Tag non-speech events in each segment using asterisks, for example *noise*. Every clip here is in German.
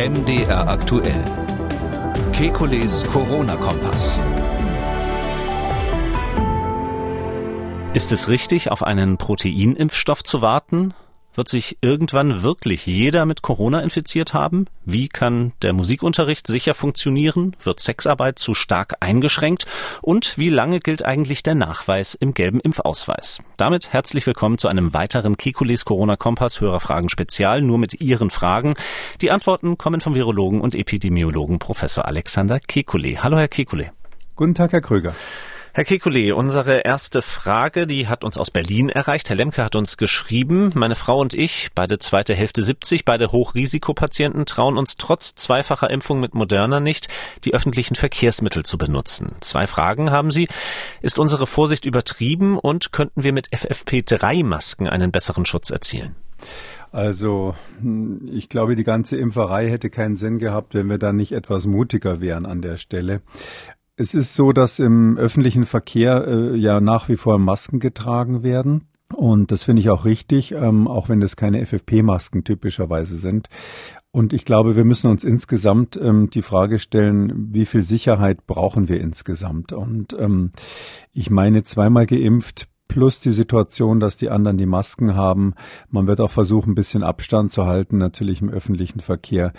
MDR aktuell. Kekules Corona-Kompass. Ist es richtig, auf einen Proteinimpfstoff zu warten? Wird sich irgendwann wirklich jeder mit Corona infiziert haben? Wie kann der Musikunterricht sicher funktionieren? Wird Sexarbeit zu stark eingeschränkt? Und wie lange gilt eigentlich der Nachweis im gelben Impfausweis? Damit herzlich willkommen zu einem weiteren Kekules Corona Kompass Hörerfragen Spezial, nur mit Ihren Fragen. Die Antworten kommen vom Virologen und Epidemiologen Professor Alexander Kekulé. Hallo, Herr Kekulé. Guten Tag, Herr Kröger. Herr Kekulé, unsere erste Frage, die hat uns aus Berlin erreicht. Herr Lemke hat uns geschrieben, meine Frau und ich, beide zweite Hälfte 70, beide Hochrisikopatienten, trauen uns trotz zweifacher Impfung mit Moderna nicht, die öffentlichen Verkehrsmittel zu benutzen. Zwei Fragen haben Sie. Ist unsere Vorsicht übertrieben und könnten wir mit FFP3-Masken einen besseren Schutz erzielen? Also hm, ich glaube, die ganze Impferei hätte keinen Sinn gehabt, wenn wir da nicht etwas mutiger wären an der Stelle. Es ist so, dass im öffentlichen Verkehr äh, ja nach wie vor Masken getragen werden. Und das finde ich auch richtig, ähm, auch wenn das keine FFP-Masken typischerweise sind. Und ich glaube, wir müssen uns insgesamt ähm, die Frage stellen, wie viel Sicherheit brauchen wir insgesamt? Und ähm, ich meine, zweimal geimpft plus die Situation, dass die anderen die Masken haben. Man wird auch versuchen, ein bisschen Abstand zu halten, natürlich im öffentlichen Verkehr.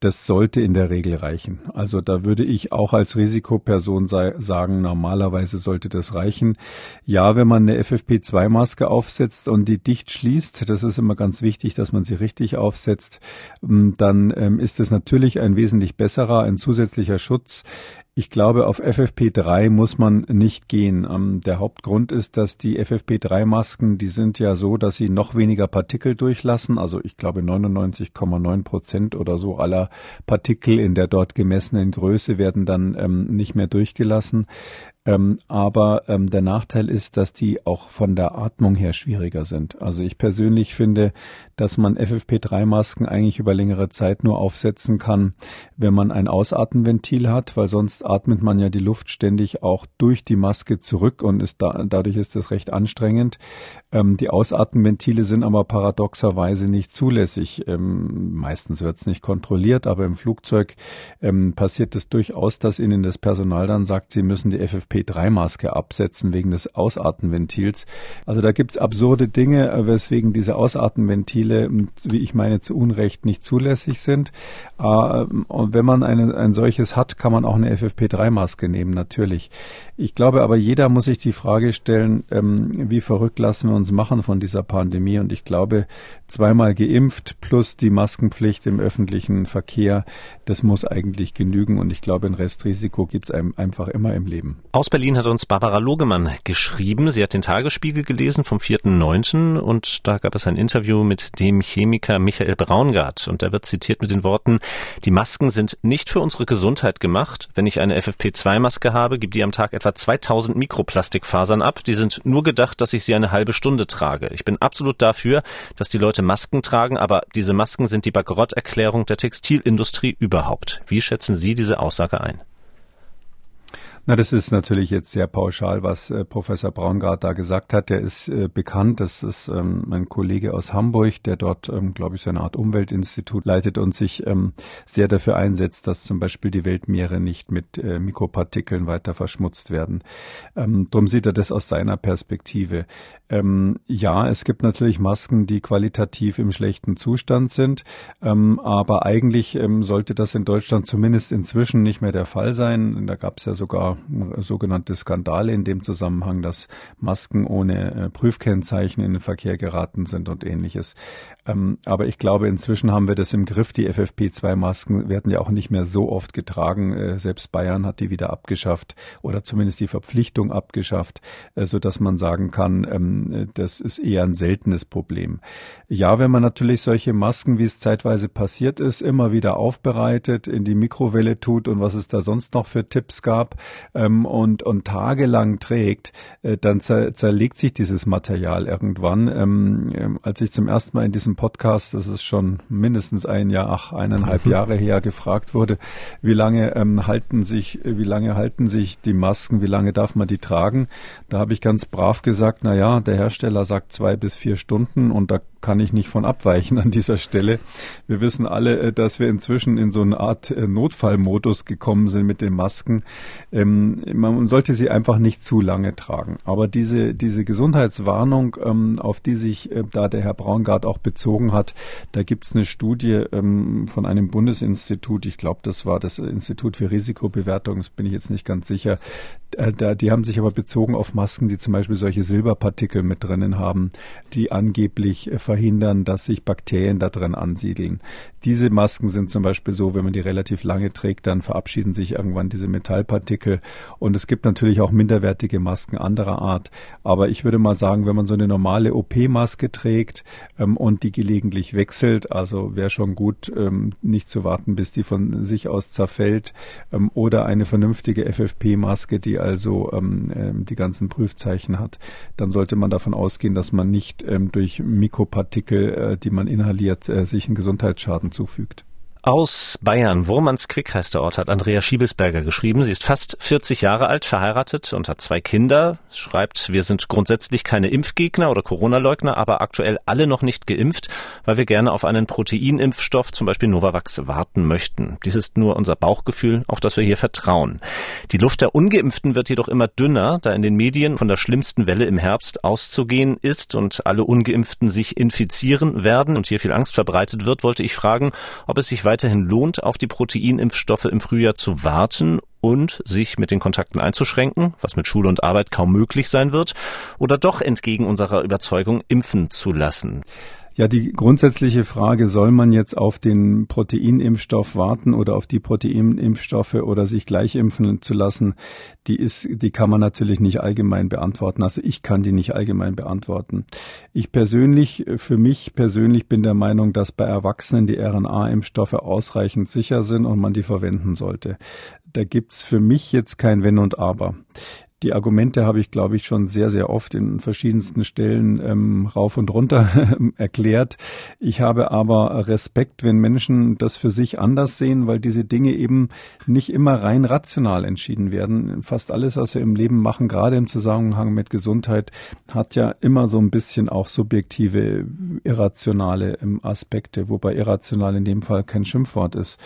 Das sollte in der Regel reichen. Also da würde ich auch als Risikoperson sei, sagen, normalerweise sollte das reichen. Ja, wenn man eine FFP2-Maske aufsetzt und die dicht schließt, das ist immer ganz wichtig, dass man sie richtig aufsetzt, dann ähm, ist es natürlich ein wesentlich besserer, ein zusätzlicher Schutz. Ich glaube, auf FFP3 muss man nicht gehen. Ähm, der Hauptgrund ist, dass die FFP3-Masken, die sind ja so, dass sie noch weniger Partikel durchlassen. Also ich glaube 99,9 Prozent oder so aller Partikel in der dort gemessenen Größe werden dann ähm, nicht mehr durchgelassen. Ähm, aber ähm, der Nachteil ist, dass die auch von der Atmung her schwieriger sind. Also ich persönlich finde, dass man FFP3-Masken eigentlich über längere Zeit nur aufsetzen kann, wenn man ein Ausatmenventil hat, weil sonst atmet man ja die Luft ständig auch durch die Maske zurück und ist da, dadurch ist das recht anstrengend. Ähm, die Ausatmenventile sind aber paradoxerweise nicht zulässig. Ähm, meistens wird es nicht kontrolliert, aber im Flugzeug ähm, passiert es durchaus, dass ihnen das Personal dann sagt, sie müssen die FFP FFP3-Maske absetzen wegen des Ausatmenventils. Also da gibt's absurde Dinge, äh, weswegen diese Ausatmenventile, hm, wie ich meine, zu Unrecht nicht zulässig sind. Äh, und wenn man eine, ein solches hat, kann man auch eine FFP3-Maske nehmen, natürlich. Ich glaube aber, jeder muss sich die Frage stellen, ähm, wie verrückt lassen wir uns machen von dieser Pandemie. Und ich glaube, zweimal geimpft plus die Maskenpflicht im öffentlichen Verkehr, das muss eigentlich genügen. Und ich glaube, ein Restrisiko gibt's einem einfach immer im Leben. Aus Berlin hat uns Barbara Logemann geschrieben. Sie hat den Tagesspiegel gelesen vom 4.9. und da gab es ein Interview mit dem Chemiker Michael Braungart und da wird zitiert mit den Worten, die Masken sind nicht für unsere Gesundheit gemacht. Wenn ich eine FFP2-Maske habe, gibt die am Tag etwa 2000 Mikroplastikfasern ab. Die sind nur gedacht, dass ich sie eine halbe Stunde trage. Ich bin absolut dafür, dass die Leute Masken tragen, aber diese Masken sind die Bankrotterklärung der Textilindustrie überhaupt. Wie schätzen Sie diese Aussage ein? Na, das ist natürlich jetzt sehr pauschal, was äh, Professor Braungart da gesagt hat. Der ist äh, bekannt. Das ist ähm, ein Kollege aus Hamburg, der dort, ähm, glaube ich, so eine Art Umweltinstitut leitet und sich ähm, sehr dafür einsetzt, dass zum Beispiel die Weltmeere nicht mit äh, Mikropartikeln weiter verschmutzt werden. Ähm, drum sieht er das aus seiner Perspektive. Ähm, ja, es gibt natürlich Masken, die qualitativ im schlechten Zustand sind, ähm, aber eigentlich ähm, sollte das in Deutschland zumindest inzwischen nicht mehr der Fall sein. Da gab es ja sogar sogenannte Skandale in dem Zusammenhang, dass Masken ohne äh, Prüfkennzeichen in den Verkehr geraten sind und ähnliches. Ähm, aber ich glaube, inzwischen haben wir das im Griff. Die FFP2-Masken werden ja auch nicht mehr so oft getragen. Äh, selbst Bayern hat die wieder abgeschafft oder zumindest die Verpflichtung abgeschafft, äh, so dass man sagen kann, ähm, das ist eher ein seltenes Problem. Ja, wenn man natürlich solche Masken, wie es zeitweise passiert ist, immer wieder aufbereitet, in die Mikrowelle tut und was es da sonst noch für Tipps gab, ähm, und, und tagelang trägt, äh, dann zer, zerlegt sich dieses Material irgendwann. Ähm, ähm, als ich zum ersten Mal in diesem Podcast, das ist schon mindestens ein Jahr, ach, eineinhalb mhm. Jahre her, gefragt wurde, wie lange ähm, halten sich, wie lange halten sich die Masken, wie lange darf man die tragen? Da habe ich ganz brav gesagt, na ja, der Hersteller sagt zwei bis vier Stunden und da kann ich nicht von abweichen an dieser Stelle. Wir wissen alle, äh, dass wir inzwischen in so eine Art äh, Notfallmodus gekommen sind mit den Masken. Ähm, man sollte sie einfach nicht zu lange tragen. Aber diese, diese Gesundheitswarnung, ähm, auf die sich äh, da der Herr Braungart auch bezogen hat, da gibt es eine Studie ähm, von einem Bundesinstitut, ich glaube, das war das Institut für Risikobewertung, das bin ich jetzt nicht ganz sicher. Die haben sich aber bezogen auf Masken, die zum Beispiel solche Silberpartikel mit drinnen haben, die angeblich verhindern, dass sich Bakterien da drin ansiedeln. Diese Masken sind zum Beispiel so, wenn man die relativ lange trägt, dann verabschieden sich irgendwann diese Metallpartikel. Und es gibt natürlich auch minderwertige Masken anderer Art. Aber ich würde mal sagen, wenn man so eine normale OP-Maske trägt ähm, und die gelegentlich wechselt, also wäre schon gut, ähm, nicht zu warten, bis die von sich aus zerfällt, ähm, oder eine vernünftige FFP-Maske, die also ähm, ähm, die ganzen Prüfzeichen hat, dann sollte man davon ausgehen, dass man nicht ähm, durch Mikropartikel Partikel, äh, die man inhaliert, äh, sich einen Gesundheitsschaden zufügt. Aus Bayern, Wurmans Quick heißt der Ort, hat Andrea Schiebelsberger geschrieben. Sie ist fast 40 Jahre alt, verheiratet und hat zwei Kinder. Schreibt, wir sind grundsätzlich keine Impfgegner oder Corona-Leugner, aber aktuell alle noch nicht geimpft, weil wir gerne auf einen Proteinimpfstoff, zum Beispiel Novavax, warten möchten. Dies ist nur unser Bauchgefühl, auf das wir hier vertrauen. Die Luft der Ungeimpften wird jedoch immer dünner, da in den Medien von der schlimmsten Welle im Herbst auszugehen ist und alle Ungeimpften sich infizieren werden und hier viel Angst verbreitet wird, wollte ich fragen, ob es sich weiterhin lohnt, auf die Proteinimpfstoffe im Frühjahr zu warten und sich mit den Kontakten einzuschränken, was mit Schule und Arbeit kaum möglich sein wird, oder doch entgegen unserer Überzeugung impfen zu lassen. Ja, die grundsätzliche Frage, soll man jetzt auf den Proteinimpfstoff warten oder auf die Proteinimpfstoffe oder sich gleich impfen zu lassen, die ist, die kann man natürlich nicht allgemein beantworten. Also ich kann die nicht allgemein beantworten. Ich persönlich, für mich persönlich bin der Meinung, dass bei Erwachsenen die RNA-Impfstoffe ausreichend sicher sind und man die verwenden sollte. Da gibt's für mich jetzt kein Wenn und Aber. Die Argumente habe ich, glaube ich, schon sehr, sehr oft in verschiedensten Stellen ähm, rauf und runter *laughs* erklärt. Ich habe aber Respekt, wenn Menschen das für sich anders sehen, weil diese Dinge eben nicht immer rein rational entschieden werden. Fast alles, was wir im Leben machen, gerade im Zusammenhang mit Gesundheit, hat ja immer so ein bisschen auch subjektive, irrationale ähm, Aspekte, wobei irrational in dem Fall kein Schimpfwort ist.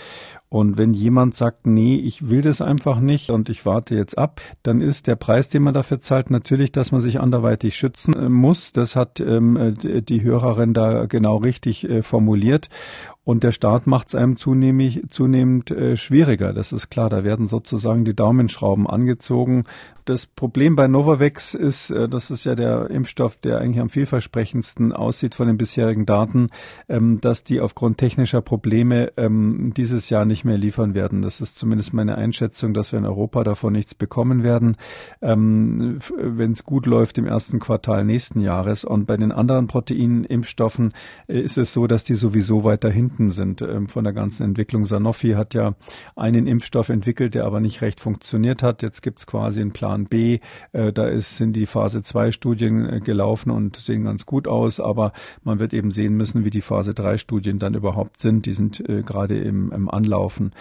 Und wenn jemand sagt, nee, ich will das einfach nicht und ich warte jetzt ab, dann ist der Preis, den man dafür zahlt, natürlich, dass man sich anderweitig schützen äh, muss. Das hat ähm, äh, die Hörerin da genau richtig äh, formuliert. Und der Staat macht es einem zunehmend, zunehmend äh, schwieriger. Das ist klar. Da werden sozusagen die Daumenschrauben angezogen. Das Problem bei Novavax ist, äh, das ist ja der Impfstoff, der eigentlich am vielversprechendsten aussieht von den bisherigen Daten, ähm, dass die aufgrund technischer Probleme ähm, dieses Jahr nicht mehr liefern werden. Das ist zumindest meine Einschätzung, dass wir in Europa davon nichts bekommen werden, ähm, wenn es gut läuft im ersten Quartal nächsten Jahres. Und bei den anderen Proteinimpfstoffen äh, ist es so, dass die sowieso weiterhin hinten sind ähm, von der ganzen Entwicklung. Sanofi hat ja einen Impfstoff entwickelt, der aber nicht recht funktioniert hat. Jetzt gibt es quasi einen Plan B. Äh, da ist, sind die Phase 2 Studien äh, gelaufen und sehen ganz gut aus, aber man wird eben sehen müssen, wie die Phase 3 Studien dann überhaupt sind. Die sind äh, gerade im, im Anlaufen.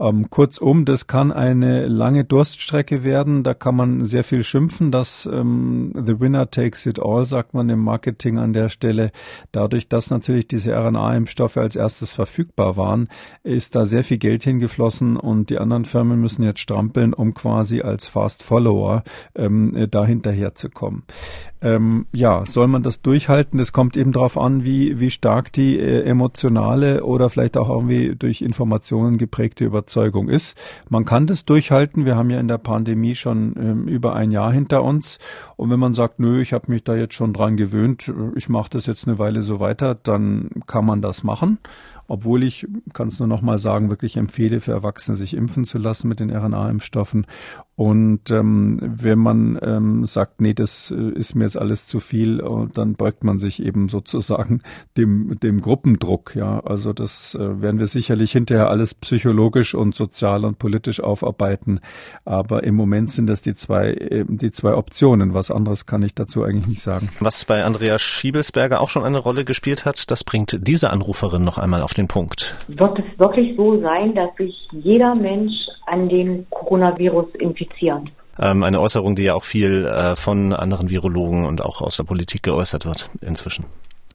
Ähm, kurzum, das kann eine lange Durststrecke werden. Da kann man sehr viel schimpfen, dass ähm, the winner takes it all, sagt man im Marketing an der Stelle. Dadurch, dass natürlich diese RNA-Impfstoffe als erstes erstes verfügbar waren, ist da sehr viel Geld hingeflossen und die anderen Firmen müssen jetzt strampeln, um quasi als Fast Follower ähm, da kommen. Ähm, ja, soll man das durchhalten? Das kommt eben darauf an, wie, wie stark die äh, emotionale oder vielleicht auch irgendwie durch Informationen geprägte Überzeugung ist. Man kann das durchhalten. Wir haben ja in der Pandemie schon ähm, über ein Jahr hinter uns. Und wenn man sagt, nö, ich habe mich da jetzt schon dran gewöhnt, ich mache das jetzt eine Weile so weiter, dann kann man das machen obwohl ich, kann es nur noch mal sagen, wirklich empfehle, für Erwachsene sich impfen zu lassen mit den RNA-Impfstoffen. Und ähm, wenn man ähm, sagt, nee, das äh, ist mir jetzt alles zu viel, äh, dann beugt man sich eben sozusagen *laughs* dem, dem Gruppendruck. Ja, also das äh, werden wir sicherlich hinterher alles psychologisch und sozial und politisch aufarbeiten. Aber im Moment sind das die zwei, äh, die zwei Optionen. Was anderes kann ich dazu eigentlich nicht sagen. Was bei Andreas Schiebelsberger auch schon eine Rolle gespielt hat, das bringt diese Anruferin noch einmal auf den Punkt. Wird es wirklich so sein, dass sich jeder Mensch an dem Coronavirus infiziert? Ähm, eine Äußerung, die ja auch viel äh, von anderen Virologen und auch aus der Politik geäußert wird inzwischen.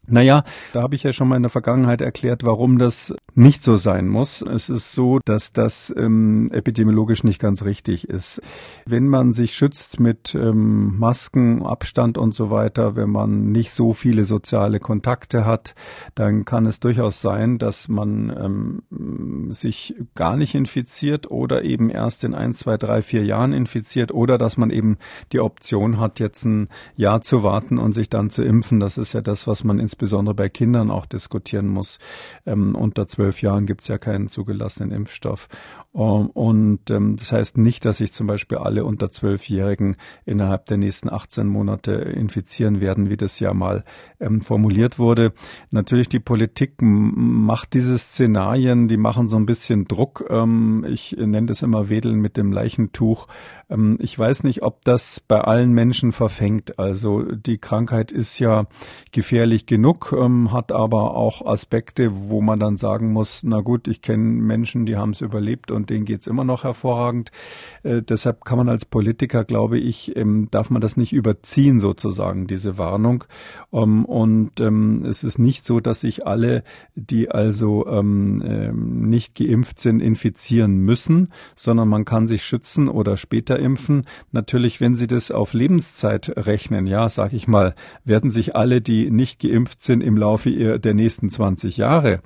Naja, da habe ich ja schon mal in der Vergangenheit erklärt, warum das nicht so sein muss. Es ist so, dass das ähm, epidemiologisch nicht ganz richtig ist. Wenn man sich schützt mit ähm, Masken, Abstand und so weiter, wenn man nicht so viele soziale Kontakte hat, dann kann es durchaus sein, dass man ähm, sich gar nicht infiziert oder eben erst in ein, zwei, drei, vier Jahren infiziert oder dass man eben die Option hat, jetzt ein Jahr zu warten und sich dann zu impfen. Das ist ja das, was man insbesondere bei Kindern auch diskutieren muss. Ähm, unter zwölf Jahren gibt es ja keinen zugelassenen Impfstoff. Um, und ähm, das heißt nicht, dass sich zum Beispiel alle unter zwölfjährigen innerhalb der nächsten 18 Monate infizieren werden, wie das ja mal ähm, formuliert wurde. Natürlich die Politik macht diese Szenarien, die machen so ein bisschen Druck. Ähm, ich nenne das immer Wedeln mit dem Leichentuch. Ähm, ich weiß nicht, ob das bei allen Menschen verfängt. Also die Krankheit ist ja gefährlich genug, ähm, hat aber auch Aspekte, wo man dann sagen muss, na gut, ich kenne Menschen, die haben es überlebt und denen geht's immer noch hervorragend. Äh, deshalb kann man als Politiker, glaube ich, ähm, darf man das nicht überziehen sozusagen, diese Warnung. Ähm, und ähm, es ist nicht so, dass sich alle, die also ähm, nicht geimpft sind, infizieren müssen, sondern man kann sich schützen oder später impfen. Natürlich, wenn Sie das auf Lebenszeit rechnen, ja, sag ich mal, werden sich alle, die nicht geimpft sind, im Laufe der nächsten 20 Jahre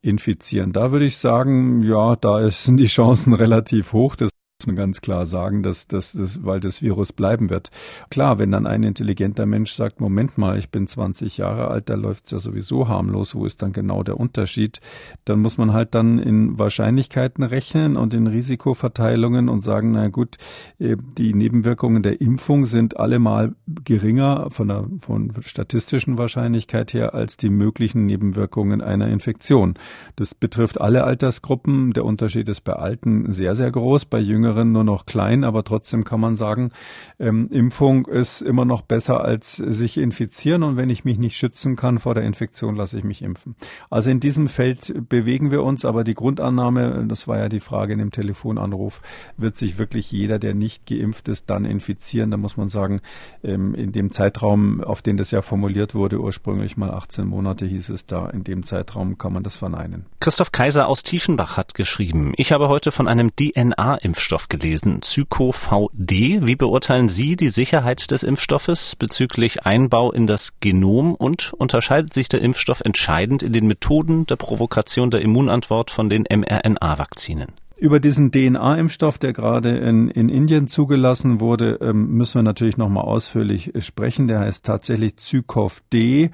infizieren. Da würde ich sagen, ja, da sind die Chancen *laughs* relativ hoch. Das muss man ganz klar sagen, dass, dass, dass, weil das Virus bleiben wird. Klar, wenn dann ein intelligenter Mensch sagt, Moment mal, ich bin 20 Jahre alt, da läuft's ja sowieso harmlos, wo ist dann genau der Unterschied? Dann muss man halt dann in Wahrscheinlichkeiten rechnen und in Risikoverteilungen und sagen, na gut, äh, die Nebenwirkungen der Impfung sind allemal geringer von der von statistischen Wahrscheinlichkeit her als die möglichen Nebenwirkungen einer Infektion. Das betrifft alle Altersgruppen. Der Unterschied ist bei Alten sehr, sehr groß, bei Jüngeren Jüngeren nur noch klein, aber trotzdem kann man sagen, ähm, Impfung ist immer noch besser als sich infizieren und wenn ich mich nicht schützen kann vor der Infektion, lasse ich mich impfen. Also in diesem Feld bewegen wir uns, aber die Grundannahme, das war ja die Frage in dem Telefonanruf, wird sich wirklich jeder, der nicht geimpft ist, dann infizieren. Da muss man sagen, ähm, in dem Zeitraum, auf den das ja formuliert wurde, ursprünglich mal 18 Monate hieß es da, in dem Zeitraum kann man das verneinen. Christoph Kaiser aus Tiefenbach hat geschrieben, ich habe heute von einem DNA-Impfstoff Impfstoff gelesen, ZycoVD. Wie beurteilen Sie die Sicherheit des Impfstoffes bezüglich Einbau in das Genom und unterscheidet sich der Impfstoff entscheidend in den Methoden der Provokation der Immunantwort von den mRNA-Vakzinen? Über diesen DNA-Impfstoff, der gerade in, in Indien zugelassen wurde, ähm, müssen wir natürlich nochmal ausführlich sprechen. Der heißt tatsächlich Zykov-D.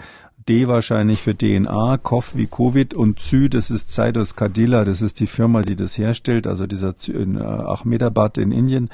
D wahrscheinlich für DNA, COV wie Covid und Zy, das ist Zydus Cadila, das ist die Firma, die das herstellt, also dieser in äh, Ahmedabad in Indien.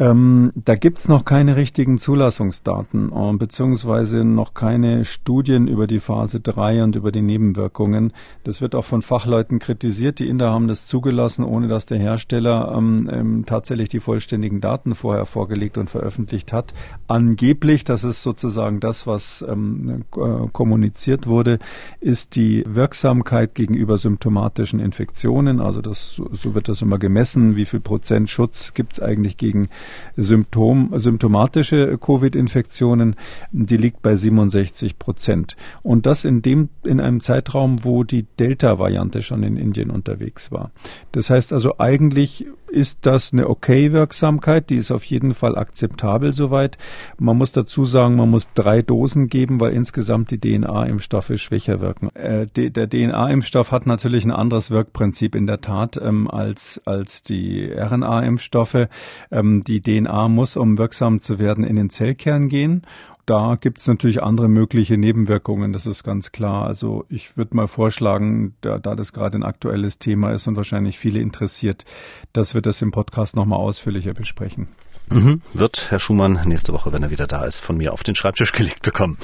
Ähm, da gibt's noch keine richtigen Zulassungsdaten äh, beziehungsweise noch keine Studien über die Phase 3 und über die Nebenwirkungen. Das wird auch von Fachleuten kritisiert. Die Inder haben das zugelassen, ohne dass der Hersteller ähm, ähm, tatsächlich die vollständigen Daten vorher vorgelegt und veröffentlicht hat. Angeblich, das ist sozusagen das, was ähm, äh, kommuniziert wurde, ist die Wirksamkeit gegenüber symptomatischen Infektionen. Also das, so wird das immer gemessen. Wie viel Prozent Schutz gibt's eigentlich gegen Symptom, symptomatische Covid-Infektionen, die liegt bei 67 Prozent. Und das in dem, in einem Zeitraum, wo die Delta-Variante schon in Indien unterwegs war. Das heißt also eigentlich ist das eine okay Wirksamkeit, die ist auf jeden Fall akzeptabel soweit. Man muss dazu sagen, man muss drei Dosen geben, weil insgesamt die DNA-Impfstoffe schwächer wirken. Äh, der DNA-Impfstoff hat natürlich ein anderes Wirkprinzip in der Tat ähm, als, als die RNA-Impfstoffe. Ähm, die DNA muss, um wirksam zu werden, in den Zellkern gehen da gibt es natürlich andere mögliche Nebenwirkungen, das ist ganz klar. Also ich würde mal vorschlagen, da, da das gerade ein aktuelles Thema ist und wahrscheinlich viele interessiert, dass wir das im Podcast nochmal ausführlicher besprechen. Mhm. Wird Herr Schumann nächste Woche, wenn er wieder da ist, von mir auf den Schreibtisch gelegt bekommen.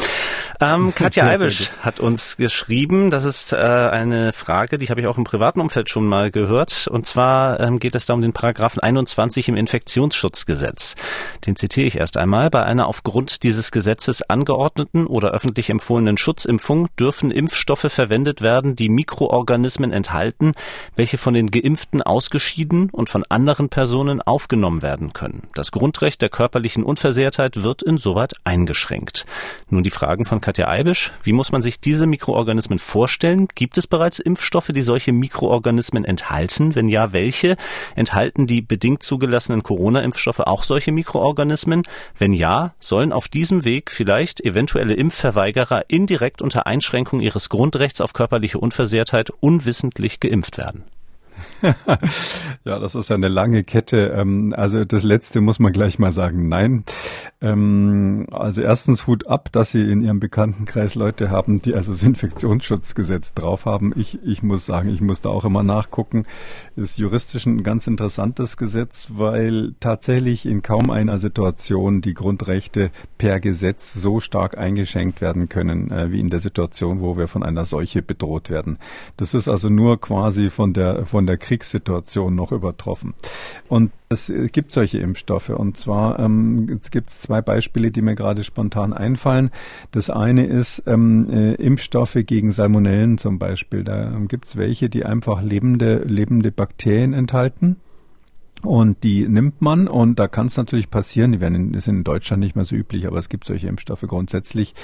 Ähm, *laughs* Katja Eibisch hat uns geschrieben, das ist äh, eine Frage, die habe ich auch im privaten Umfeld schon mal gehört. Und zwar ähm, geht es da um den Paragraphen 21 im Infektionsschutzgesetz. Den zitiere ich erst einmal. Bei einer aufgrund dieses Gesetzes angeordneten oder öffentlich empfohlenen Schutzimpfung dürfen Impfstoffe verwendet werden, die Mikroorganismen enthalten, welche von den Geimpften ausgeschieden und von anderen Personen aufgenommen werden können. Das Grundrecht der körperlichen Unversehrtheit wird insoweit eingeschränkt. Nun die Fragen von Katja Eibisch. Wie muss man sich diese Mikroorganismen vorstellen? Gibt es bereits Impfstoffe, die solche Mikroorganismen enthalten? Wenn ja, welche? Enthalten die bedingt zugelassenen Corona-Impfstoffe auch solche Mikroorganismen? Wenn ja, sollen auf diesem Weg vielleicht eventuelle Impfverweigerer indirekt unter Einschränkung ihres Grundrechts auf körperliche Unversehrtheit unwissentlich geimpft werden? *laughs* ja, das ist eine lange Kette. Ähm, also das letzte muss man gleich mal sagen, nein. Ähm, also erstens Hut ab, dass Sie in Ihrem Bekanntenkreis Leute haben, die also das Infektionsschutzgesetz drauf haben. Ich, ich muss sagen, ich muss da auch immer nachgucken. Ist juristisch ein ganz interessantes Gesetz, weil tatsächlich in kaum einer Situation die Grundrechte per Gesetz so stark eingeschränkt werden können, äh, wie in der Situation, wo wir von einer Seuche bedroht werden. Das ist also nur quasi von der, von der Kriegssituation noch übertroffen. Und es gibt solche Impfstoffe. Und zwar ähm, es gibt zwei Beispiele, die mir gerade spontan einfallen. Das eine ist ähm, äh, Impfstoffe gegen Salmonellen zum Beispiel. Da ähm, gibt es welche, die einfach lebende, lebende Bakterien enthalten. Und die nimmt man und da kann es natürlich passieren, die werden in, sind in Deutschland nicht mehr so üblich, aber es gibt solche Impfstoffe grundsätzlich.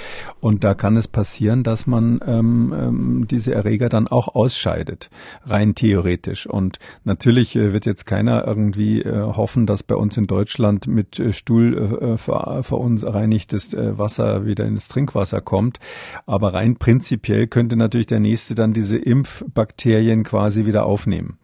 Und da kann es passieren, dass man ähm, ähm, diese Erreger dann auch ausscheidet, rein theoretisch. Und natürlich äh, wird jetzt keiner irgendwie äh, hoffen, dass bei uns in Deutschland mit äh, Stuhl äh, ver, verunreinigtes äh, Wasser wieder ins Trinkwasser kommt. Aber rein prinzipiell könnte natürlich der nächste dann diese Impfbakterien quasi wieder aufnehmen.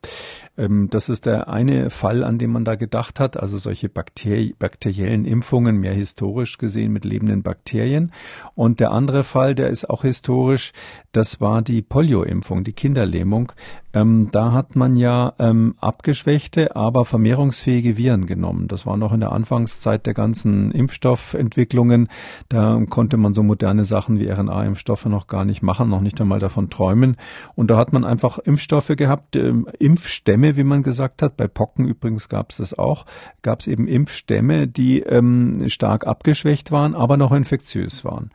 Ähm, das ist der eine Fall, an dem man da gedacht hat, also solche Bakteri bakteriellen Impfungen, mehr historisch gesehen mit lebenden Bakterien. Und der andere Fall, der ist auch historisch, das war die Polio-Impfung, die Kinderlähmung. Ähm, da hat man ja ähm, abgeschwächte, aber vermehrungsfähige Viren genommen. Das war noch in der Anfangszeit der ganzen Impfstoffentwicklungen. Da konnte man so moderne Sachen wie RNA-Impfstoffe noch gar nicht machen, noch nicht einmal davon träumen. Und da hat man einfach Impfstoffe gehabt, ähm, Impfstämme, wie man gesagt hat. Bei Pocken übrigens gab es das auch. Gab es eben Impfstämme, die ähm, stark abgeschwächt waren, aber noch infektiös waren.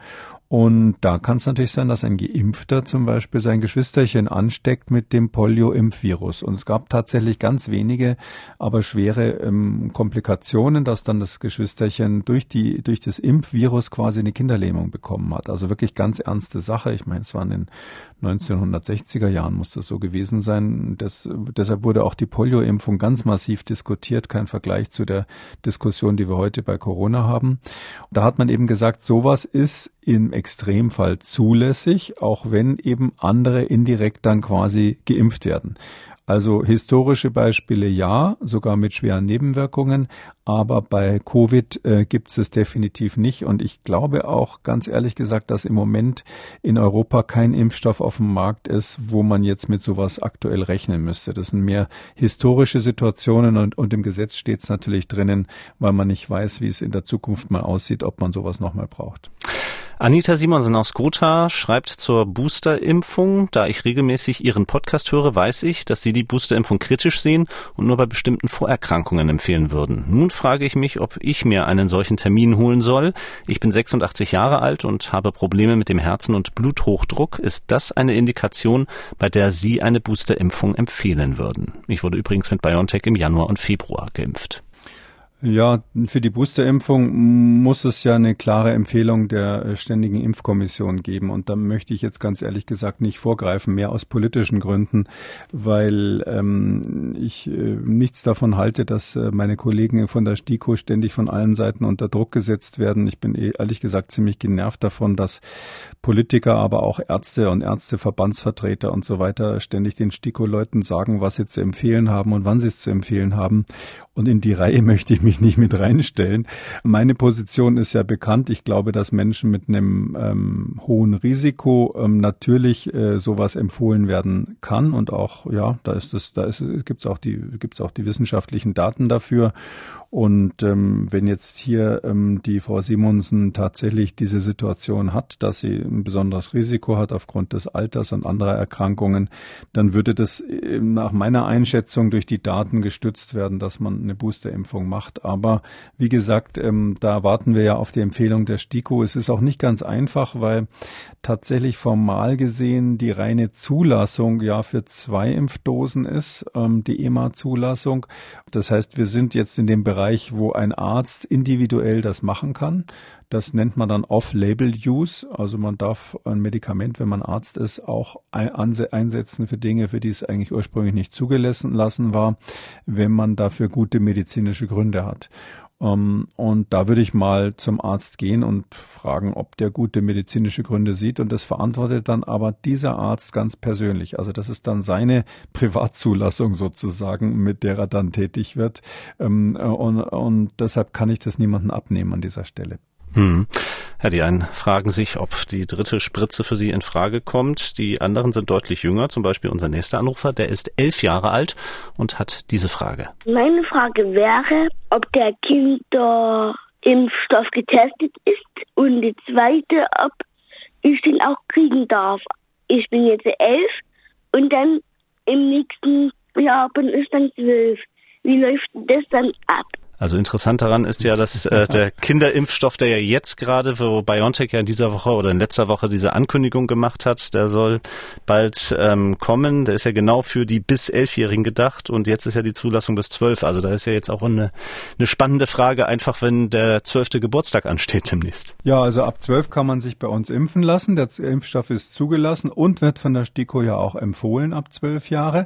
Und da kann es natürlich sein, dass ein Geimpfter zum Beispiel sein Geschwisterchen ansteckt mit dem Polio-Impfvirus. Und es gab tatsächlich ganz wenige, aber schwere ähm, Komplikationen, dass dann das Geschwisterchen durch die durch das Impfvirus quasi eine Kinderlähmung bekommen hat. Also wirklich ganz ernste Sache. Ich meine, es waren in 1960er Jahren muss das so gewesen sein. Das, deshalb wurde auch die Polio-Impfung ganz massiv diskutiert. Kein Vergleich zu der Diskussion, die wir heute bei Corona haben. Da hat man eben gesagt, sowas ist im Extremfall zulässig, auch wenn eben andere indirekt dann quasi geimpft werden. Also historische Beispiele ja, sogar mit schweren Nebenwirkungen, aber bei Covid äh, gibt es definitiv nicht. Und ich glaube auch ganz ehrlich gesagt, dass im Moment in Europa kein Impfstoff auf dem Markt ist, wo man jetzt mit sowas aktuell rechnen müsste. Das sind mehr historische Situationen und, und im Gesetz steht es natürlich drinnen, weil man nicht weiß, wie es in der Zukunft mal aussieht, ob man sowas nochmal braucht. Anita Simonsen aus Gotha schreibt zur Boosterimpfung. Da ich regelmäßig Ihren Podcast höre, weiß ich, dass Sie die Boosterimpfung kritisch sehen und nur bei bestimmten Vorerkrankungen empfehlen würden. Nun frage ich mich, ob ich mir einen solchen Termin holen soll. Ich bin 86 Jahre alt und habe Probleme mit dem Herzen und Bluthochdruck. Ist das eine Indikation, bei der Sie eine Boosterimpfung empfehlen würden? Ich wurde übrigens mit BioNTech im Januar und Februar geimpft. Ja, für die Boosterimpfung muss es ja eine klare Empfehlung der äh, Ständigen Impfkommission geben. Und da möchte ich jetzt ganz ehrlich gesagt nicht vorgreifen, mehr aus politischen Gründen, weil ähm, ich äh, nichts davon halte, dass äh, meine Kollegen von der STIKO ständig von allen Seiten unter Druck gesetzt werden. Ich bin eh, ehrlich gesagt ziemlich genervt davon, dass Politiker, aber auch Ärzte und Ärzteverbandsvertreter und so weiter ständig den STIKO-Leuten sagen, was sie zu empfehlen haben und wann sie es zu empfehlen haben. Und in die Reihe möchte ich mich nicht mit reinstellen. Meine Position ist ja bekannt. Ich glaube, dass Menschen mit einem ähm, hohen Risiko ähm, natürlich äh, sowas empfohlen werden kann. Und auch, ja, da ist es, da ist, gibt's auch die, gibt's auch die wissenschaftlichen Daten dafür. Und ähm, wenn jetzt hier ähm, die Frau Simonsen tatsächlich diese Situation hat, dass sie ein besonderes Risiko hat aufgrund des Alters und anderer Erkrankungen, dann würde das äh, nach meiner Einschätzung durch die Daten gestützt werden, dass man eine Boosterimpfung macht. Aber wie gesagt, ähm, da warten wir ja auf die Empfehlung der STIKO. Es ist auch nicht ganz einfach, weil tatsächlich formal gesehen die reine Zulassung ja für zwei Impfdosen ist, ähm, die EMA-Zulassung. Das heißt, wir sind jetzt in dem Bereich, wo ein Arzt individuell das machen kann. Das nennt man dann Off-Label-Use. Also man darf ein Medikament, wenn man Arzt ist, auch einsetzen für Dinge, für die es eigentlich ursprünglich nicht zugelassen lassen war, wenn man dafür gute medizinische Gründe hat. Ähm, und da würde ich mal zum Arzt gehen und fragen, ob der gute medizinische Gründe sieht. Und das verantwortet dann aber dieser Arzt ganz persönlich. Also das ist dann seine Privatzulassung sozusagen, mit der er dann tätig wird. Ähm, und, und deshalb kann ich das niemandem abnehmen an dieser Stelle. Hm. Ja, die einen fragen sich, ob die dritte Spritze für sie in Frage kommt. Die anderen sind deutlich jünger. Zum Beispiel unser nächster Anrufer, der ist elf Jahre alt und hat diese Frage. Meine Frage wäre, ob der Kinderimpfstoff getestet ist und die zweite, ob ich den auch kriegen darf. Ich bin jetzt elf und dann im nächsten Jahr bin ich dann zwölf. Wie läuft das dann ab? Also interessant daran ist ja, dass äh, der Kinderimpfstoff, der ja jetzt gerade, wo BioNTech ja in dieser Woche oder in letzter Woche diese Ankündigung gemacht hat, der soll bald ähm, kommen. Der ist ja genau für die bis Elfjährigen gedacht und jetzt ist ja die Zulassung bis zwölf. Also da ist ja jetzt auch eine, eine spannende Frage, einfach wenn der zwölfte Geburtstag ansteht demnächst. Ja, also ab zwölf kann man sich bei uns impfen lassen. Der Impfstoff ist zugelassen und wird von der STIKO ja auch empfohlen ab zwölf Jahre.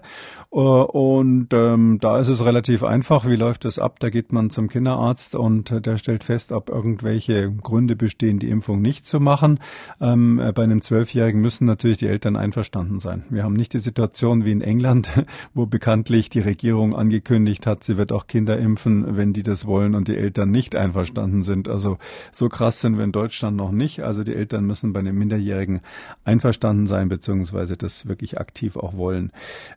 Äh, und ähm, da ist es relativ einfach. Wie läuft das ab? Da geht man dann zum Kinderarzt und der stellt fest, ob irgendwelche Gründe bestehen, die Impfung nicht zu machen. Ähm, bei einem Zwölfjährigen müssen natürlich die Eltern einverstanden sein. Wir haben nicht die Situation wie in England, *laughs* wo bekanntlich die Regierung angekündigt hat, sie wird auch Kinder impfen, wenn die das wollen und die Eltern nicht einverstanden sind. Also so krass sind wir in Deutschland noch nicht. Also die Eltern müssen bei einem Minderjährigen einverstanden sein, beziehungsweise das wirklich aktiv auch wollen.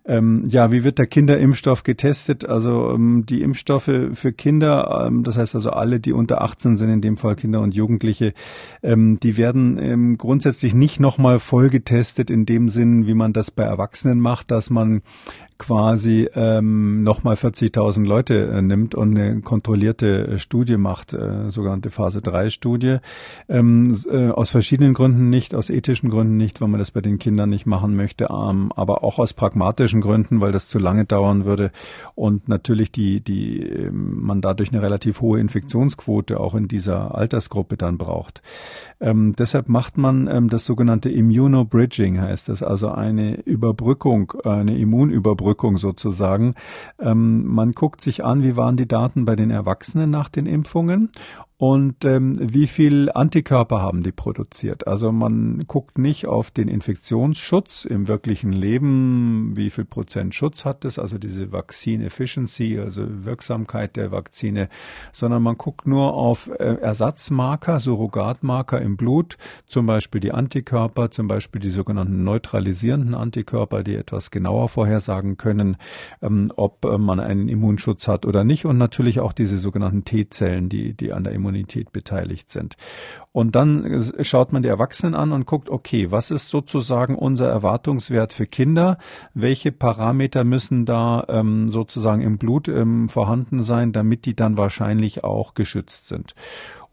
Ähm, ja, wie wird der Kinderimpfstoff getestet? Also ähm, die Impfstoffe für Kinder Kinder, ähm, das heißt also alle, die unter 18 sind, in dem Fall Kinder und Jugendliche, ähm, die werden ähm, grundsätzlich nicht nochmal voll getestet in dem Sinn, wie man das bei Erwachsenen macht, dass man quasi ähm, nochmal 40.000 Leute äh, nimmt und eine kontrollierte äh, Studie macht, äh, sogenannte Phase 3 Studie. Ähm, äh, aus verschiedenen Gründen nicht, aus ethischen Gründen nicht, weil man das bei den Kindern nicht machen möchte, ähm, aber auch aus pragmatischen Gründen, weil das zu lange dauern würde und natürlich die, die ähm, man dadurch eine relativ hohe Infektionsquote auch in dieser Altersgruppe dann braucht. Ähm, deshalb macht man ähm, das sogenannte Immunobridging, heißt das, also eine Überbrückung, eine Immunüberbrückung Überbrückung sozusagen. Ähm, man guckt sich an, wie waren die Daten bei den Erwachsenen nach den Impfungen und ähm, wie viel Antikörper haben die produziert. Also man guckt nicht auf den Infektionsschutz im wirklichen Leben, wie viel Prozent Schutz hat es, also diese Vaccine Efficiency, also Wirksamkeit der Vakzine, sondern man guckt nur auf äh, Ersatzmarker, Surrogatmarker im Blut, zum Beispiel die Antikörper, zum Beispiel die sogenannten neutralisierenden Antikörper, die etwas genauer vorhersagen können, ähm, ob äh, man einen Immunschutz hat oder nicht. Und natürlich auch diese sogenannten T-Zellen, die, die an der Immunität Immunität beteiligt sind. Und dann schaut man die Erwachsenen an und guckt, okay, was ist sozusagen unser Erwartungswert für Kinder? Welche Parameter müssen da ähm, sozusagen im Blut ähm, vorhanden sein, damit die dann wahrscheinlich auch geschützt sind?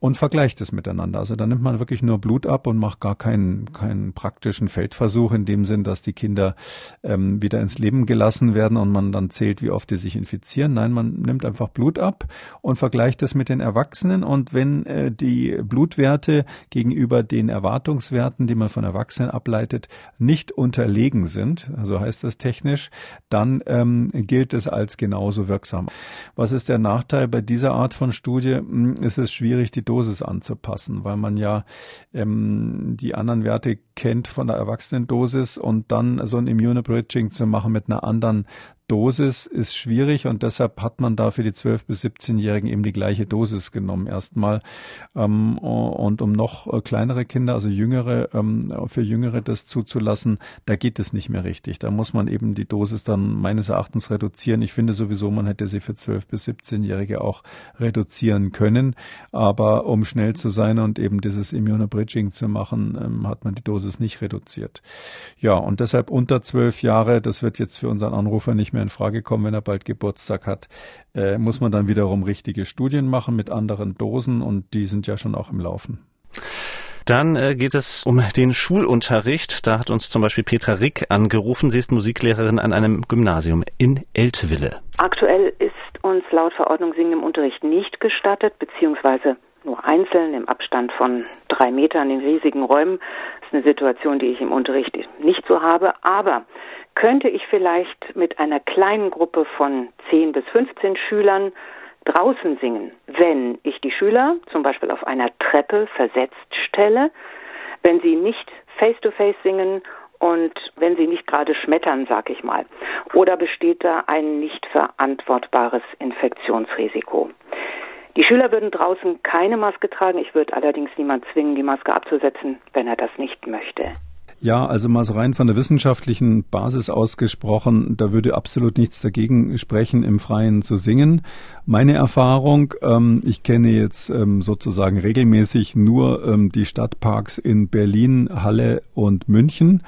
Und vergleicht es miteinander. Also da nimmt man wirklich nur Blut ab und macht gar keinen, keinen praktischen Feldversuch in dem Sinn, dass die Kinder ähm, wieder ins Leben gelassen werden und man dann zählt, wie oft die sich infizieren. Nein, man nimmt einfach Blut ab und vergleicht es mit den Erwachsenen und wenn äh, die Blutwerte gegenüber den Erwartungswerten, die man von Erwachsenen ableitet, nicht unterlegen sind, also heißt das technisch, dann ähm, gilt es als genauso wirksam. Was ist der Nachteil bei dieser Art von Studie? Hm, es ist schwierig, die Dosis anzupassen, weil man ja ähm, die anderen Werte kennt von der Erwachsenendosis und dann so ein Immunobridging zu machen mit einer anderen Dosis ist schwierig und deshalb hat man da für die 12- bis 17-Jährigen eben die gleiche Dosis genommen erstmal. Ähm, und um noch äh, kleinere Kinder, also jüngere, ähm, für Jüngere das zuzulassen, da geht es nicht mehr richtig. Da muss man eben die Dosis dann meines Erachtens reduzieren. Ich finde sowieso, man hätte sie für 12- bis 17-Jährige auch reduzieren können. Aber um schnell zu sein und eben dieses Immunobridging zu machen, ähm, hat man die Dosis nicht reduziert. Ja, und deshalb unter 12 Jahre, das wird jetzt für unseren Anrufer nicht mehr in Frage kommen, wenn er bald Geburtstag hat. Äh, muss man dann wiederum richtige Studien machen mit anderen Dosen und die sind ja schon auch im Laufen. Dann äh, geht es um den Schulunterricht. Da hat uns zum Beispiel Petra Rick angerufen. Sie ist Musiklehrerin an einem Gymnasium in Eltville. Aktuell ist uns laut Verordnung Singen im Unterricht nicht gestattet, beziehungsweise nur einzeln im Abstand von drei Metern in riesigen Räumen. Das ist eine Situation, die ich im Unterricht nicht so habe. Aber könnte ich vielleicht mit einer kleinen Gruppe von 10 bis 15 Schülern draußen singen, wenn ich die Schüler zum Beispiel auf einer Treppe versetzt stelle, wenn sie nicht face-to-face -face singen und wenn sie nicht gerade schmettern, sag ich mal. Oder besteht da ein nicht verantwortbares Infektionsrisiko? Die Schüler würden draußen keine Maske tragen. Ich würde allerdings niemand zwingen, die Maske abzusetzen, wenn er das nicht möchte. Ja, also mal so rein von der wissenschaftlichen Basis ausgesprochen, da würde absolut nichts dagegen sprechen, im Freien zu singen. Meine Erfahrung, ähm, ich kenne jetzt ähm, sozusagen regelmäßig nur ähm, die Stadtparks in Berlin, Halle und München.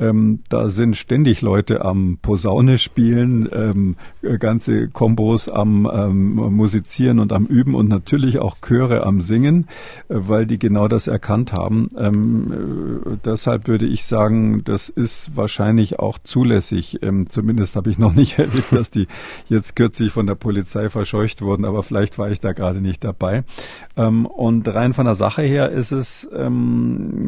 Ähm, da sind ständig Leute am Posaune spielen, ähm, ganze Kombos am ähm, Musizieren und am Üben und natürlich auch Chöre am Singen, äh, weil die genau das erkannt haben. Äh, deshalb würde ich sagen, das ist wahrscheinlich auch zulässig. Ähm, zumindest habe ich noch nicht *laughs* erlebt, dass die jetzt kürzlich von der Polizei verscheucht wurden, aber vielleicht war ich da gerade nicht dabei. Ähm, und rein von der Sache her ist es,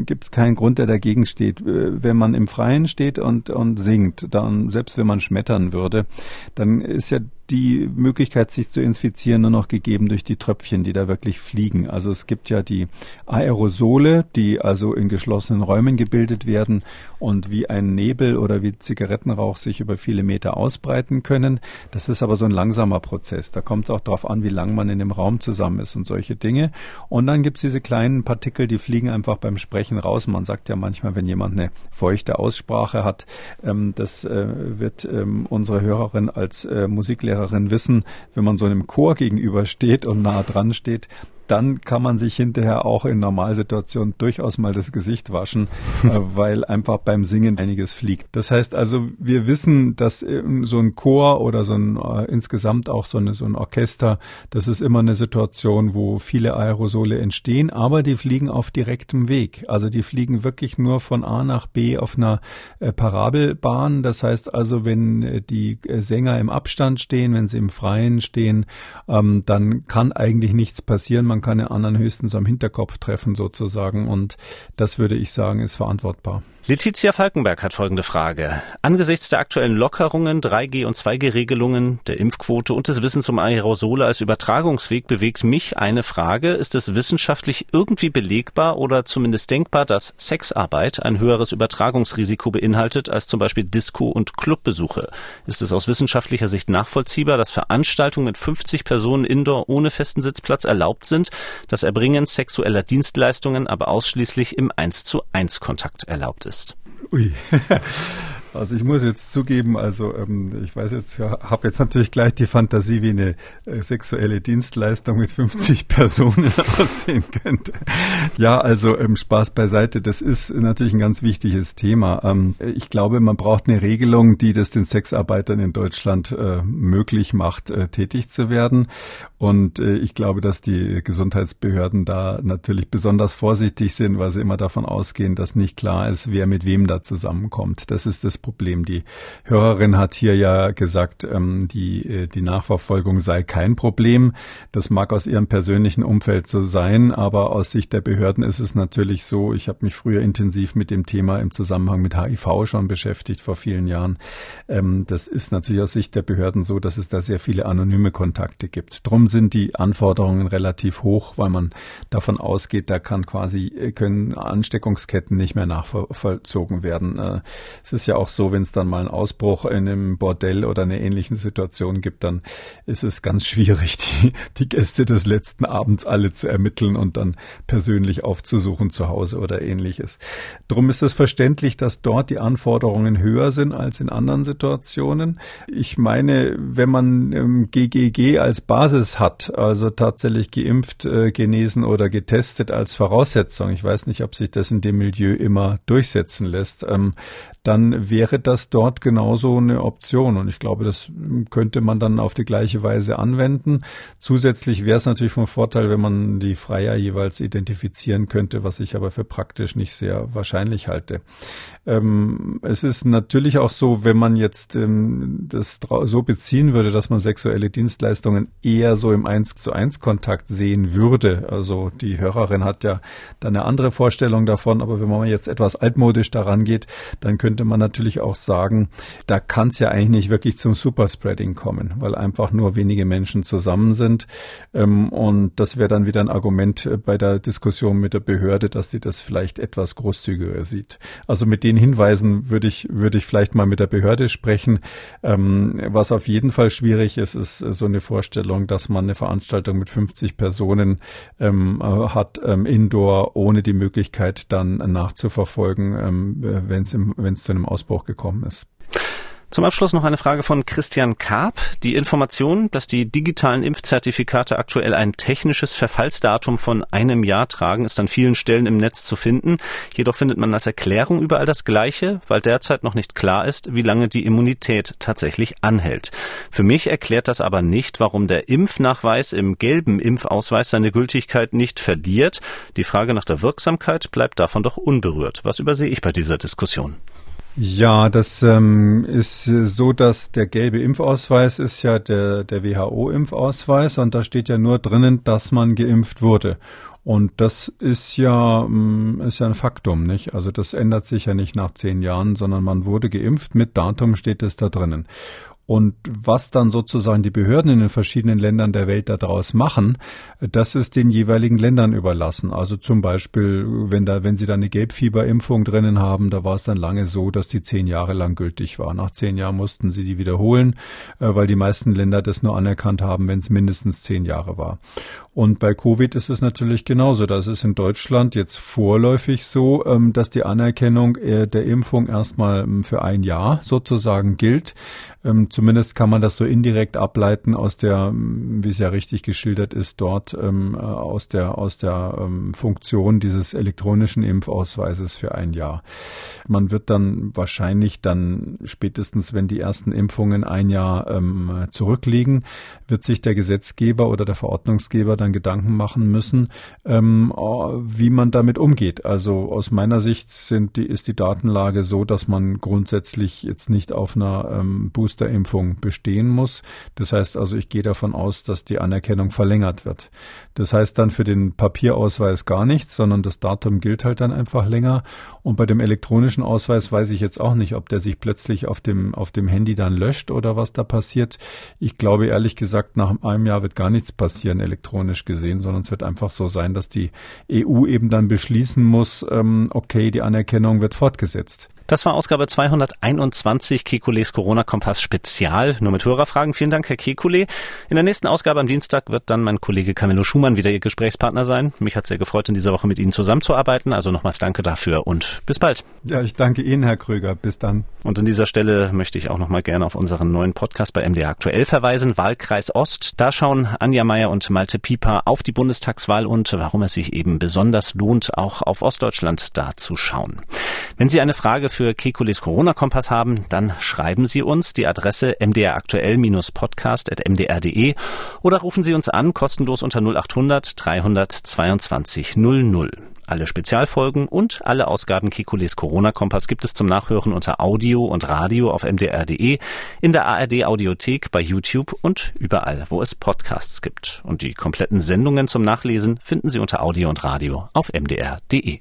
gibt es keinen Grund, der dagegen steht. Äh, wenn man im Freien steht und, und singt, dann, selbst wenn man schmettern würde, dann ist ja die Möglichkeit, sich zu infizieren, nur noch gegeben durch die Tröpfchen, die da wirklich fliegen. Also es gibt ja die Aerosole, die also in geschlossenen Räumen gebildet werden und wie ein Nebel oder wie Zigarettenrauch sich über viele Meter ausbreiten können. Das ist aber so ein langsamer Prozess. Da kommt es auch darauf an, wie lang man in dem Raum zusammen ist und solche Dinge. Und dann gibt es diese kleinen Partikel, die fliegen einfach beim Sprechen raus. Man sagt ja manchmal, wenn jemand eine feuchte Aussprache hat, ähm, das äh, wird ähm, unsere Hörerin als äh, Musiklehrerin Lehrerin wissen, wenn man so einem Chor gegenübersteht und nah dran steht, dann kann man sich hinterher auch in Normalsituationen durchaus mal das Gesicht waschen, *laughs* äh, weil einfach beim Singen einiges fliegt. Das heißt also, wir wissen, dass so ein Chor oder so ein äh, insgesamt auch so, eine, so ein Orchester, das ist immer eine Situation, wo viele Aerosole entstehen, aber die fliegen auf direktem Weg. Also die fliegen wirklich nur von A nach B auf einer äh, Parabelbahn. Das heißt also, wenn die Sänger im Abstand stehen, wenn sie im Freien stehen, ähm, dann kann eigentlich nichts passieren. Man man kann den anderen höchstens am Hinterkopf treffen sozusagen und das würde ich sagen, ist verantwortbar. Letizia Falkenberg hat folgende Frage. Angesichts der aktuellen Lockerungen, 3G- und 2G-Regelungen, der Impfquote und des Wissens um Aerosole als Übertragungsweg bewegt mich eine Frage. Ist es wissenschaftlich irgendwie belegbar oder zumindest denkbar, dass Sexarbeit ein höheres Übertragungsrisiko beinhaltet als zum Beispiel Disco- und Clubbesuche? Ist es aus wissenschaftlicher Sicht nachvollziehbar, dass Veranstaltungen mit 50 Personen indoor ohne festen Sitzplatz erlaubt sind, das Erbringen sexueller Dienstleistungen aber ausschließlich im 1 zu 1 Kontakt erlaubt ist? Ist. *laughs* Also ich muss jetzt zugeben, also ähm, ich weiß jetzt, ja, habe jetzt natürlich gleich die Fantasie, wie eine äh, sexuelle Dienstleistung mit 50 *laughs* Personen aussehen könnte. Ja, also ähm, Spaß beiseite, das ist natürlich ein ganz wichtiges Thema. Ähm, ich glaube, man braucht eine Regelung, die das den Sexarbeitern in Deutschland äh, möglich macht, äh, tätig zu werden. Und äh, ich glaube, dass die Gesundheitsbehörden da natürlich besonders vorsichtig sind, weil sie immer davon ausgehen, dass nicht klar ist, wer mit wem da zusammenkommt. Das ist das Problem. Die Hörerin hat hier ja gesagt, ähm, die, äh, die Nachverfolgung sei kein Problem. Das mag aus ihrem persönlichen Umfeld so sein, aber aus Sicht der Behörden ist es natürlich so, ich habe mich früher intensiv mit dem Thema im Zusammenhang mit HIV schon beschäftigt vor vielen Jahren. Ähm, das ist natürlich aus Sicht der Behörden so, dass es da sehr viele anonyme Kontakte gibt. Drum sind die Anforderungen relativ hoch, weil man davon ausgeht, da kann quasi, äh, können Ansteckungsketten nicht mehr nachvollzogen werden. Äh, es ist ja auch so, wenn es dann mal einen Ausbruch in einem Bordell oder einer ähnlichen Situation gibt, dann ist es ganz schwierig, *laughs* die, die Gäste des letzten Abends alle zu ermitteln und dann persönlich aufzusuchen zu Hause oder ähnliches. Drum ist es verständlich, dass dort die Anforderungen höher sind als in anderen Situationen. Ich meine, wenn man ähm, GGG als Basis hat, also tatsächlich geimpft, äh, genesen oder getestet als Voraussetzung, ich weiß nicht, ob sich das in dem Milieu immer durchsetzen lässt, ähm, dann wäre das dort genauso eine Option. Und ich glaube, das könnte man dann auf die gleiche Weise anwenden. Zusätzlich wäre es natürlich vom Vorteil, wenn man die Freier jeweils identifizieren könnte, was ich aber für praktisch nicht sehr wahrscheinlich halte. Ähm, es ist natürlich auch so, wenn man jetzt ähm, das so beziehen würde, dass man sexuelle Dienstleistungen eher so im 1 zu 1 Kontakt sehen würde. Also die Hörerin hat ja dann eine andere Vorstellung davon, aber wenn man jetzt etwas altmodisch daran geht, dann könnte man natürlich auch sagen, da kann es ja eigentlich nicht wirklich zum Superspreading kommen, weil einfach nur wenige Menschen zusammen sind. Ähm, und das wäre dann wieder ein Argument äh, bei der Diskussion mit der Behörde, dass die das vielleicht etwas großzügiger sieht. Also mit den Hinweisen würde ich, würde ich vielleicht mal mit der Behörde sprechen. Ähm, was auf jeden Fall schwierig ist, ist so eine Vorstellung, dass man eine Veranstaltung mit 50 Personen ähm, äh, hat, indoor, ohne die Möglichkeit dann nachzuverfolgen, wenn es zu einem Ausbruch gekommen ist. Zum Abschluss noch eine Frage von Christian Karp. Die Information, dass die digitalen Impfzertifikate aktuell ein technisches Verfallsdatum von einem Jahr tragen, ist an vielen Stellen im Netz zu finden. Jedoch findet man als Erklärung überall das Gleiche, weil derzeit noch nicht klar ist, wie lange die Immunität tatsächlich anhält. Für mich erklärt das aber nicht, warum der Impfnachweis im gelben Impfausweis seine Gültigkeit nicht verliert. Die Frage nach der Wirksamkeit bleibt davon doch unberührt. Was übersehe ich bei dieser Diskussion? Ja, das ähm, ist so, dass der gelbe Impfausweis ist ja der, der WHO-Impfausweis und da steht ja nur drinnen, dass man geimpft wurde. Und das ist ja, mm, ist ja ein Faktum, nicht? Also das ändert sich ja nicht nach zehn Jahren, sondern man wurde geimpft, mit Datum steht es da drinnen. Und was dann sozusagen die Behörden in den verschiedenen Ländern der Welt daraus machen, das ist den jeweiligen Ländern überlassen. Also zum Beispiel, wenn da, wenn sie da eine Gelbfieberimpfung drinnen haben, da war es dann lange so, dass die zehn Jahre lang gültig war. Nach zehn Jahren mussten sie die wiederholen, äh, weil die meisten Länder das nur anerkannt haben, wenn es mindestens zehn Jahre war. Und bei Covid ist es natürlich genauso. Das ist in Deutschland jetzt vorläufig so, ähm, dass die Anerkennung äh, der Impfung erstmal ähm, für ein Jahr sozusagen gilt. Zumindest kann man das so indirekt ableiten aus der, wie es ja richtig geschildert ist, dort ähm, äh, aus der aus der ähm, Funktion dieses elektronischen Impfausweises für ein Jahr. Man wird dann wahrscheinlich dann spätestens, wenn die ersten Impfungen ein Jahr ähm, zurückliegen, wird sich der Gesetzgeber oder der Verordnungsgeber dann Gedanken machen müssen, ähm, wie man damit umgeht. Also aus meiner Sicht sind die, ist die Datenlage so, dass man grundsätzlich jetzt nicht auf einer ähm, Booster-Impfung Impfung bestehen muss. Das heißt also, ich gehe davon aus, dass die Anerkennung verlängert wird. Das heißt dann für den Papierausweis gar nichts, sondern das Datum gilt halt dann einfach länger. Und bei dem elektronischen Ausweis weiß ich jetzt auch nicht, ob der sich plötzlich auf dem, auf dem Handy dann löscht oder was da passiert. Ich glaube ehrlich gesagt, nach einem Jahr wird gar nichts passieren, elektronisch gesehen, sondern es wird einfach so sein, dass die EU eben dann beschließen muss, ähm, okay, die Anerkennung wird fortgesetzt. Das war Ausgabe 221 Kekules Corona-Kompass Spezial. Nur mit Hörerfragen. Vielen Dank, Herr Kekule. In der nächsten Ausgabe am Dienstag wird dann mein Kollege Camillo Schumann wieder Ihr Gesprächspartner sein. Mich hat sehr gefreut, in dieser Woche mit Ihnen zusammenzuarbeiten. Also nochmals danke dafür und bis bald. Ja, ich danke Ihnen, Herr Kröger. Bis dann. Und an dieser Stelle möchte ich auch nochmal gerne auf unseren neuen Podcast bei MDR aktuell verweisen. Wahlkreis Ost. Da schauen Anja Meier und Malte Pieper auf die Bundestagswahl und warum es sich eben besonders lohnt, auch auf Ostdeutschland da zu schauen. Wenn Sie eine Frage für Kekulis Corona-Kompass haben, dann schreiben Sie uns die Adresse mdraktuell-podcast.mdr.de oder rufen Sie uns an, kostenlos unter 0800 322 00. Alle Spezialfolgen und alle Ausgaben Kekules Corona-Kompass gibt es zum Nachhören unter Audio und Radio auf mdr.de, in der ARD Audiothek, bei YouTube und überall, wo es Podcasts gibt. Und die kompletten Sendungen zum Nachlesen finden Sie unter Audio und Radio auf mdr.de.